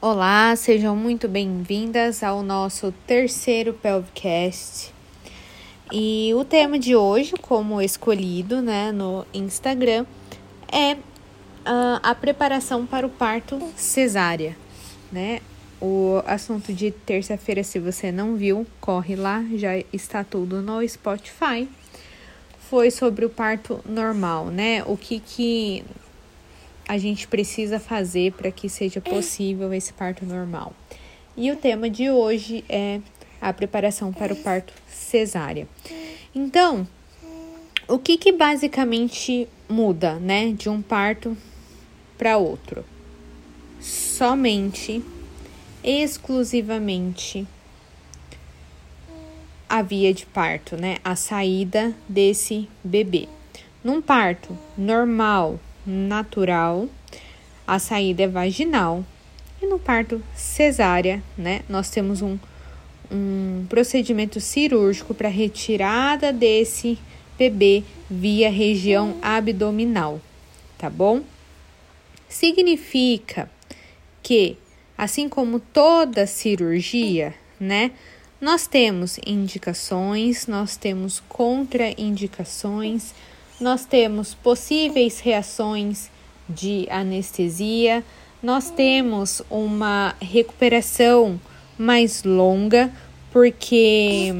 Olá, sejam muito bem-vindas ao nosso terceiro Pelvicast. E o tema de hoje, como escolhido né, no Instagram, é uh, a preparação para o parto cesárea. Né? O assunto de terça-feira, se você não viu, corre lá, já está tudo no Spotify. Foi sobre o parto normal, né? O que que a gente precisa fazer para que seja possível esse parto normal. E o tema de hoje é a preparação para o parto cesárea. Então, o que que basicamente muda, né, de um parto para outro? Somente, exclusivamente a via de parto, né, a saída desse bebê. Num parto normal, natural, a saída é vaginal. E no parto cesárea, né, nós temos um, um procedimento cirúrgico para retirada desse bebê via região abdominal, tá bom? Significa que, assim como toda cirurgia, né, nós temos indicações, nós temos contraindicações, nós temos possíveis reações de anestesia, nós temos uma recuperação mais longa, porque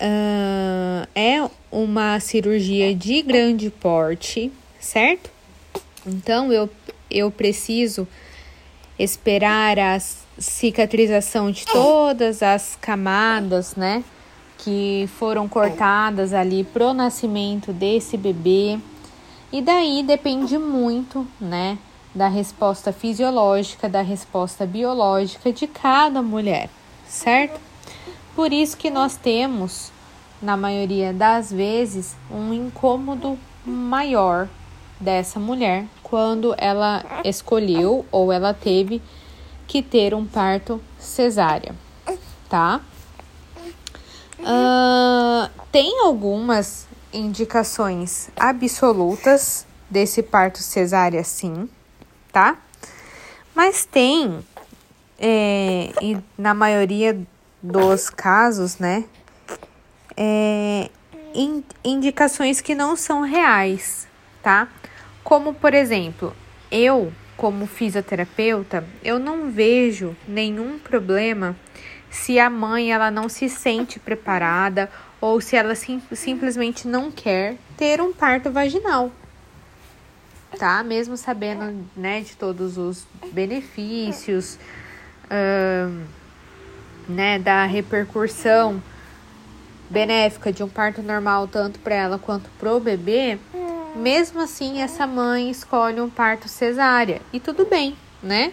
uh, é uma cirurgia de grande porte, certo? Então eu, eu preciso esperar a cicatrização de todas as camadas, né? Que foram cortadas ali pro nascimento desse bebê. E daí depende muito, né, da resposta fisiológica, da resposta biológica de cada mulher, certo? Por isso que nós temos, na maioria das vezes, um incômodo maior dessa mulher quando ela escolheu ou ela teve que ter um parto cesárea, tá? Uh, tem algumas indicações absolutas desse parto cesárea, sim, tá? Mas tem, é, e na maioria dos casos, né, é, in, indicações que não são reais, tá? Como, por exemplo, eu, como fisioterapeuta, eu não vejo nenhum problema se a mãe ela não se sente preparada ou se ela sim, simplesmente não quer ter um parto vaginal, tá? Mesmo sabendo, né, de todos os benefícios, né, da repercussão benéfica de um parto normal tanto para ela quanto para o bebê, mesmo assim essa mãe escolhe um parto cesárea e tudo bem, né?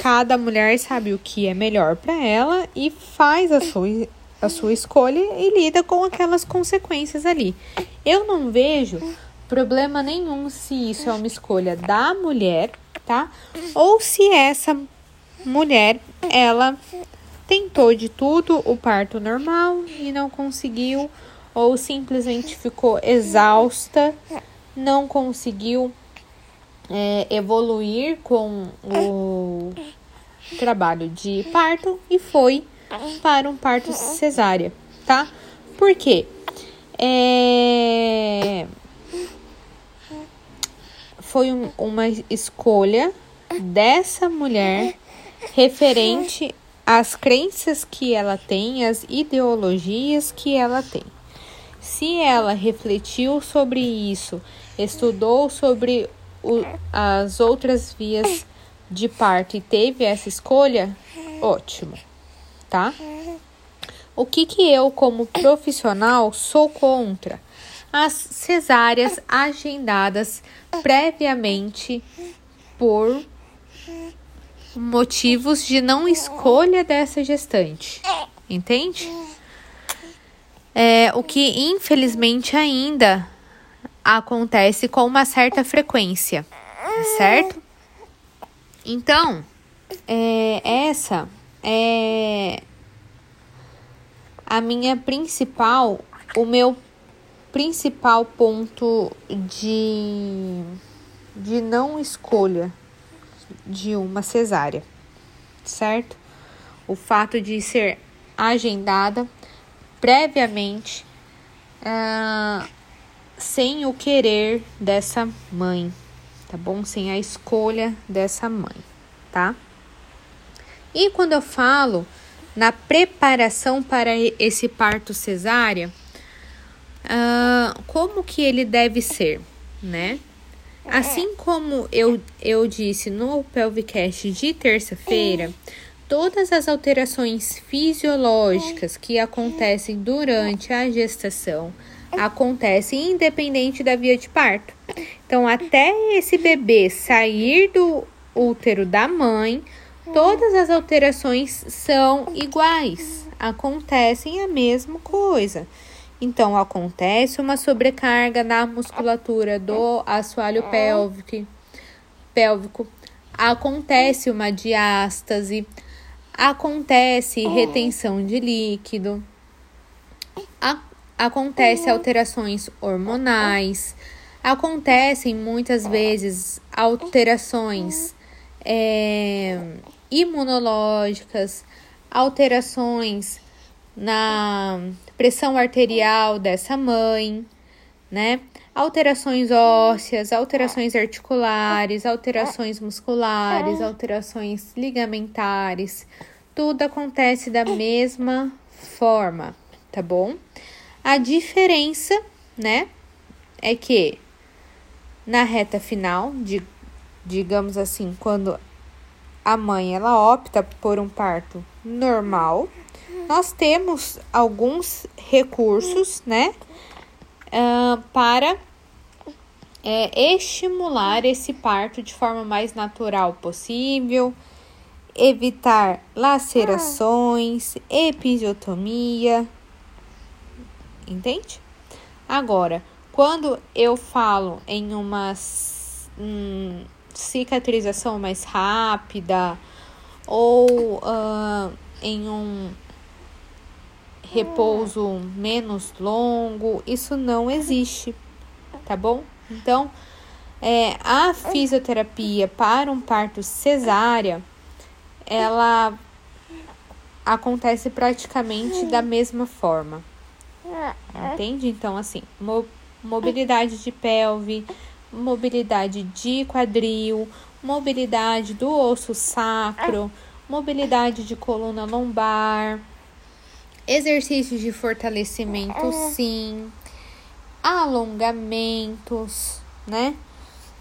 Cada mulher sabe o que é melhor para ela e faz a sua, a sua escolha e lida com aquelas consequências ali. Eu não vejo problema nenhum se isso é uma escolha da mulher, tá? Ou se essa mulher ela tentou de tudo o parto normal e não conseguiu, ou simplesmente ficou exausta, não conseguiu é, evoluir com o trabalho de parto e foi para um parto cesárea, tá? Por quê? É... Foi um, uma escolha dessa mulher referente às crenças que ela tem, às ideologias que ela tem. Se ela refletiu sobre isso, estudou sobre o, as outras vias de parto e teve essa escolha, ótimo, tá? O que que eu, como profissional, sou contra? As cesáreas agendadas previamente por motivos de não escolha dessa gestante, entende? É, o que infelizmente ainda acontece com uma certa frequência, certo? Então, é, essa é a minha principal, o meu principal ponto de, de não escolha de uma cesárea, certo? O fato de ser agendada previamente, uh, sem o querer dessa mãe, tá bom? Sem a escolha dessa mãe, tá? E quando eu falo na preparação para esse parto cesárea, uh, como que ele deve ser, né? Assim como eu, eu disse no Pelvicast de terça-feira, todas as alterações fisiológicas que acontecem durante a gestação acontecem independente da via de parto. Então, até esse bebê sair do útero da mãe, todas as alterações são iguais, acontecem a mesma coisa. Então, acontece uma sobrecarga na musculatura do assoalho pélvico, pélvico. Acontece uma diástase, acontece retenção de líquido, a, acontece alterações hormonais, acontecem muitas vezes alterações é, imunológicas, alterações na pressão arterial dessa mãe, né? Alterações ósseas, alterações articulares, alterações musculares, alterações ligamentares, tudo acontece da mesma forma, tá bom? A diferença, né, é que na reta final, de, digamos assim, quando a mãe ela opta por um parto normal, nós temos alguns recursos, né, uh, para é, estimular esse parto de forma mais natural possível, evitar lacerações, episiotomia, entende? Agora, quando eu falo em uma hum, cicatrização mais rápida ou uh, em um repouso menos longo, isso não existe, tá bom? Então, é, a fisioterapia para um parto cesárea, ela acontece praticamente da mesma forma, entende? Então, assim, mobilidade de pelve, mobilidade de quadril, mobilidade do osso sacro, mobilidade de coluna lombar Exercícios de fortalecimento, é. sim. Alongamentos, né?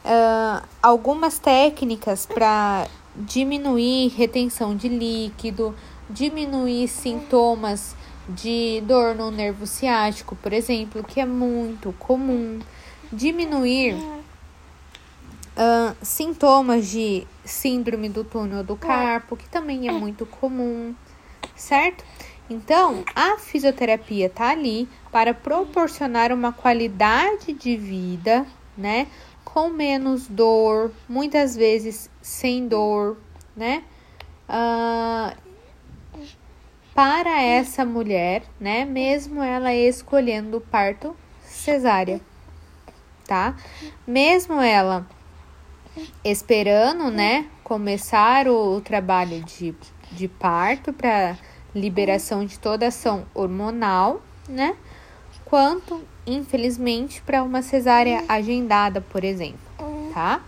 Uh, algumas técnicas para diminuir retenção de líquido, diminuir sintomas de dor no nervo ciático, por exemplo, que é muito comum, diminuir uh, sintomas de síndrome do túnel do carpo, que também é muito comum, certo? Então, a fisioterapia tá ali para proporcionar uma qualidade de vida, né? Com menos dor, muitas vezes sem dor, né? Uh, para essa mulher, né? Mesmo ela escolhendo o parto cesárea, tá? Mesmo ela esperando, né? Começar o, o trabalho de, de parto para liberação de toda ação hormonal, né? Quanto, infelizmente, para uma cesárea agendada, por exemplo, tá?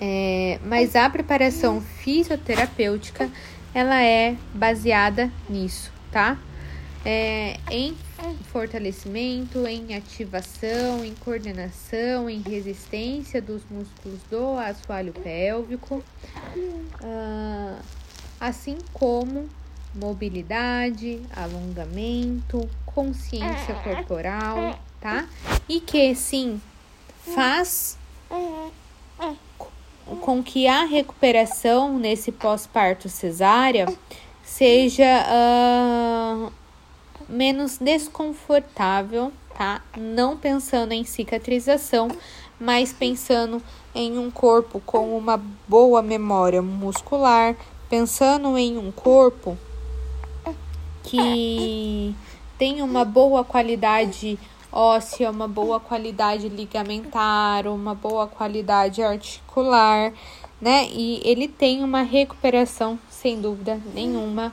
É, mas a preparação fisioterapêutica ela é baseada nisso, tá? É, em fortalecimento, em ativação, em coordenação, em resistência dos músculos do assoalho pélvico, uh, assim como mobilidade, alongamento, consciência corporal, tá? E que sim faz com que a recuperação nesse pós-parto cesárea seja uh, menos desconfortável, tá? Não pensando em cicatrização, mas pensando em um corpo com uma boa memória muscular, pensando em um corpo que tem uma boa qualidade óssea, uma boa qualidade ligamentar, uma boa qualidade articular, né? E ele tem uma recuperação, sem dúvida nenhuma,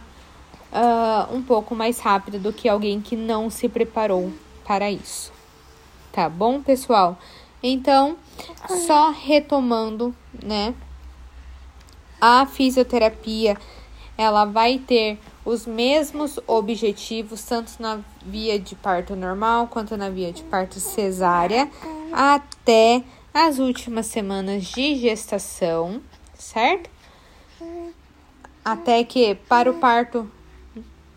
uh, um pouco mais rápida do que alguém que não se preparou para isso. Tá bom, pessoal? Então, só retomando, né? A fisioterapia, ela vai ter os mesmos objetivos, tanto na via de parto normal quanto na via de parto cesárea, até as últimas semanas de gestação, certo? Até que para o parto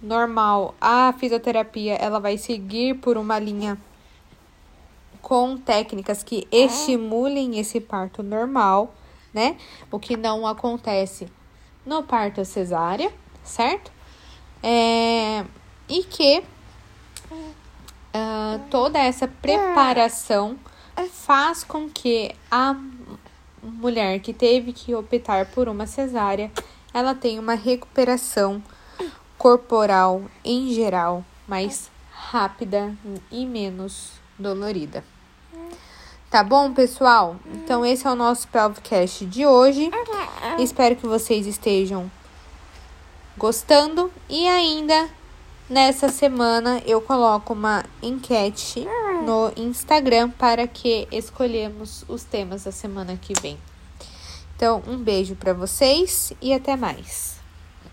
normal, a fisioterapia ela vai seguir por uma linha com técnicas que estimulem esse parto normal, né? O que não acontece no parto cesárea, certo? E que uh, toda essa preparação faz com que a mulher que teve que optar por uma cesárea, ela tenha uma recuperação corporal em geral mais rápida e menos dolorida. Tá bom, pessoal? Então esse é o nosso Pelvicast de hoje. Espero que vocês estejam gostando e ainda nessa semana eu coloco uma enquete no Instagram para que escolhemos os temas da semana que vem. Então, um beijo para vocês e até mais.